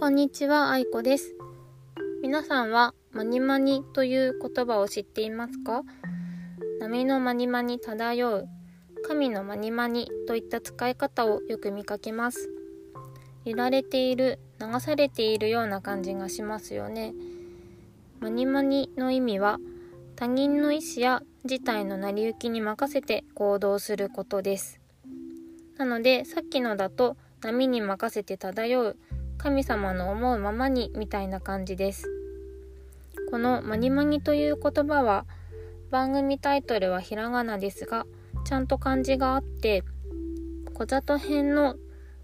こんにちは、あいこです。皆さんはマニマニという言葉を知っていますか？波のマニマニ漂う、神のマニマニといった使い方をよく見かけます。揺られている、流されているような感じがしますよね。マニマニの意味は他人の意思や事態の成り行きに任せて行動することです。なのでさっきのだと波に任せて漂う神様の思うままにみたいな感じです。このマニマニという言葉は番組タイトルはひらがなですがちゃんと漢字があって小里編の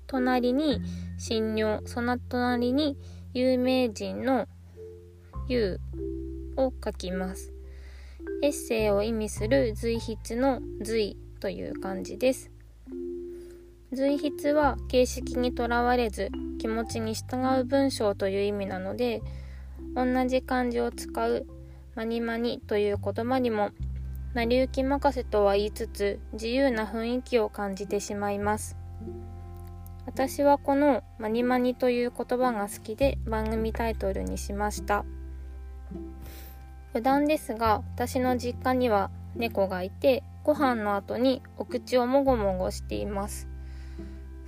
隣に神尿その隣に有名人の「有」を書きます。エッセイを意味する随筆の随という漢字です。随筆は形式にとらわれず気持ちに従う文章という意味なので同じ漢字を使うマニマニという言葉にも成り行き任せとは言いつつ自由な雰囲気を感じてしまいます。私はこのマニマニという言葉が好きで番組タイトルにしました。余談ですが私の実家には猫がいてご飯の後にお口をもごもごしています。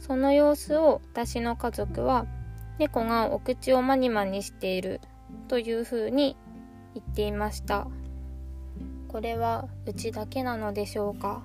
その様子を私の家族は猫がお口をまにまにしているというふうに言っていました。これはうちだけなのでしょうか？